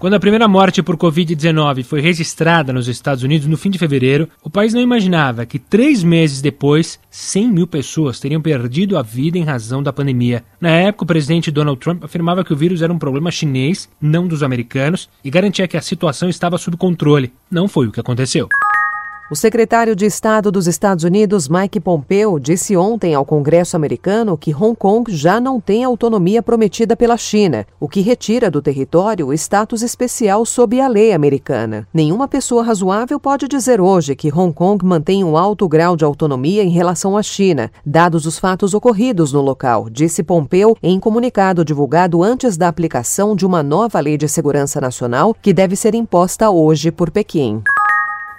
Quando a primeira morte por Covid-19 foi registrada nos Estados Unidos no fim de fevereiro, o país não imaginava que três meses depois, 100 mil pessoas teriam perdido a vida em razão da pandemia. Na época, o presidente Donald Trump afirmava que o vírus era um problema chinês, não dos americanos, e garantia que a situação estava sob controle. Não foi o que aconteceu. O secretário de Estado dos Estados Unidos, Mike Pompeo, disse ontem ao Congresso americano que Hong Kong já não tem a autonomia prometida pela China, o que retira do território o status especial sob a lei americana. Nenhuma pessoa razoável pode dizer hoje que Hong Kong mantém um alto grau de autonomia em relação à China, dados os fatos ocorridos no local, disse Pompeo em comunicado divulgado antes da aplicação de uma nova lei de segurança nacional que deve ser imposta hoje por Pequim.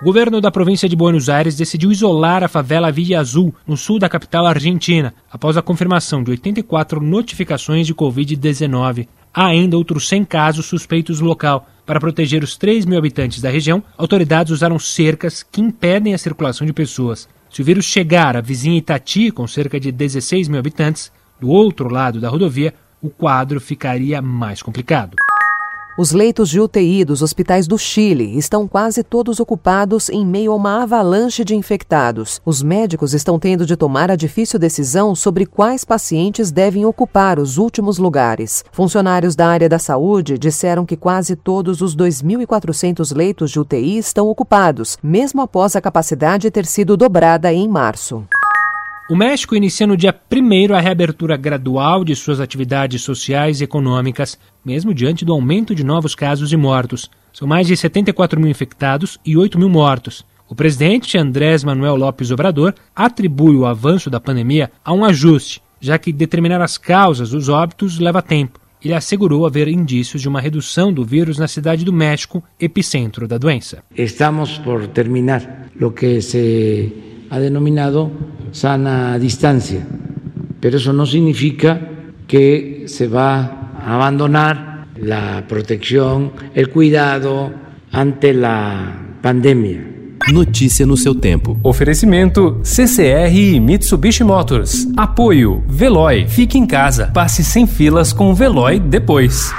O governo da província de Buenos Aires decidiu isolar a favela Villa Azul, no sul da capital argentina, após a confirmação de 84 notificações de Covid-19. Há ainda outros 100 casos suspeitos no local. Para proteger os 3 mil habitantes da região, autoridades usaram cercas que impedem a circulação de pessoas. Se o vírus chegar à vizinha Itati, com cerca de 16 mil habitantes, do outro lado da rodovia, o quadro ficaria mais complicado. Os leitos de UTI dos hospitais do Chile estão quase todos ocupados em meio a uma avalanche de infectados. Os médicos estão tendo de tomar a difícil decisão sobre quais pacientes devem ocupar os últimos lugares. Funcionários da área da saúde disseram que quase todos os 2.400 leitos de UTI estão ocupados, mesmo após a capacidade ter sido dobrada em março. O México inicia no dia 1 a reabertura gradual de suas atividades sociais e econômicas, mesmo diante do aumento de novos casos e mortos. São mais de 74 mil infectados e 8 mil mortos. O presidente Andrés Manuel Lopes Obrador atribui o avanço da pandemia a um ajuste, já que determinar as causas dos óbitos leva tempo. Ele assegurou haver indícios de uma redução do vírus na cidade do México, epicentro da doença. Estamos por terminar o que se ha denominado sana distancia, pero eso no significa que se va a abandonar la protección, el cuidado ante la pandemia. Notícia no seu tempo. Oferecimento CCR e Mitsubishi Motors. Apoio Veloy. Fique em casa. Passe sem filas com o Veloy depois.